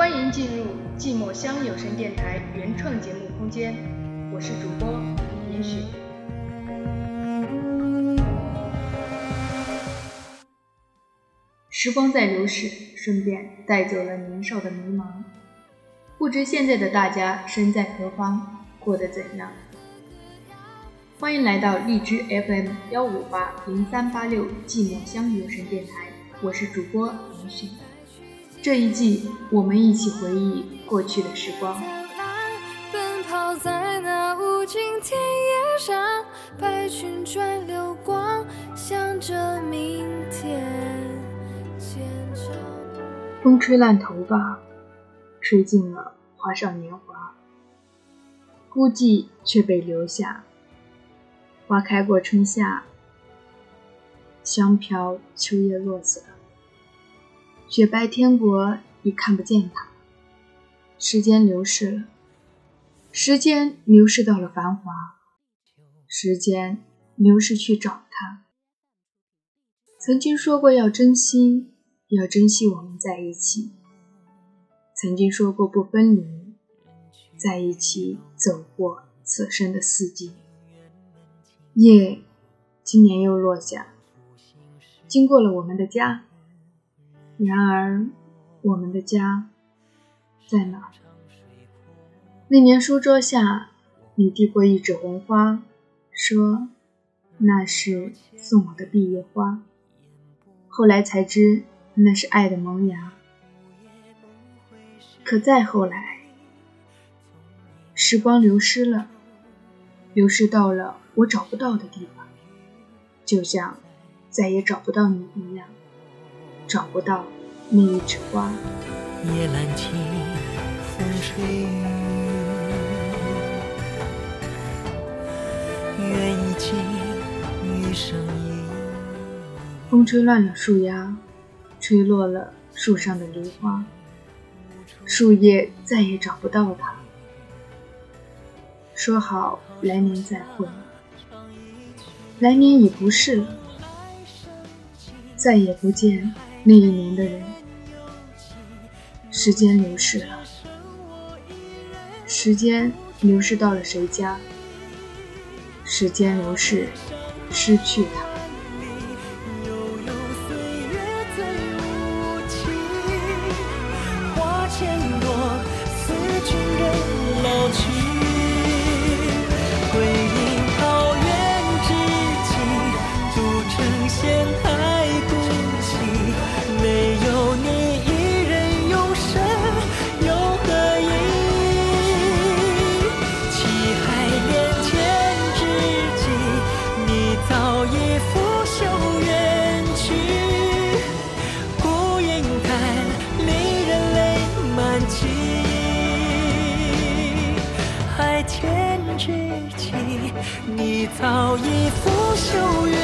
欢迎进入寂寞乡有声电台原创节目空间，我是主播严雪。时光在流逝，顺便带走了年少的迷茫。不知现在的大家身在何方，过得怎样？欢迎来到荔枝 FM 幺五八零三八六寂寞乡有声电台，我是主播林雪。这一季，我们一起回忆过去的时光。奔跑在那无尽田野上，白裙转流光，向着明天。风吹乱头发，吹尽了花少年华，孤寂却被留下。花开过春夏，香飘秋叶落下。雪白天国已看不见它，时间流逝了，时间流逝到了繁华，时间流逝去找它。曾经说过要珍惜，要珍惜我们在一起。曾经说过不分离，在一起走过此生的四季。夜，今年又落下，经过了我们的家。然而，我们的家在哪？那年书桌下，你递过一纸红花，说那是送我的毕业花。后来才知，那是爱的萌芽。可再后来，时光流失了，流失到了我找不到的地方，就像再也找不到你一样。找不到那一枝花。夜阑静，风吹雨，月已尽，余生一。风吹乱了树丫，吹落了树上的梨花，树叶再也找不到它。说好来年再会，来年已不是了，再也不见。那一年的人，时间流逝了，时间流逝到了谁家？时间流逝，失去他。早已拂袖。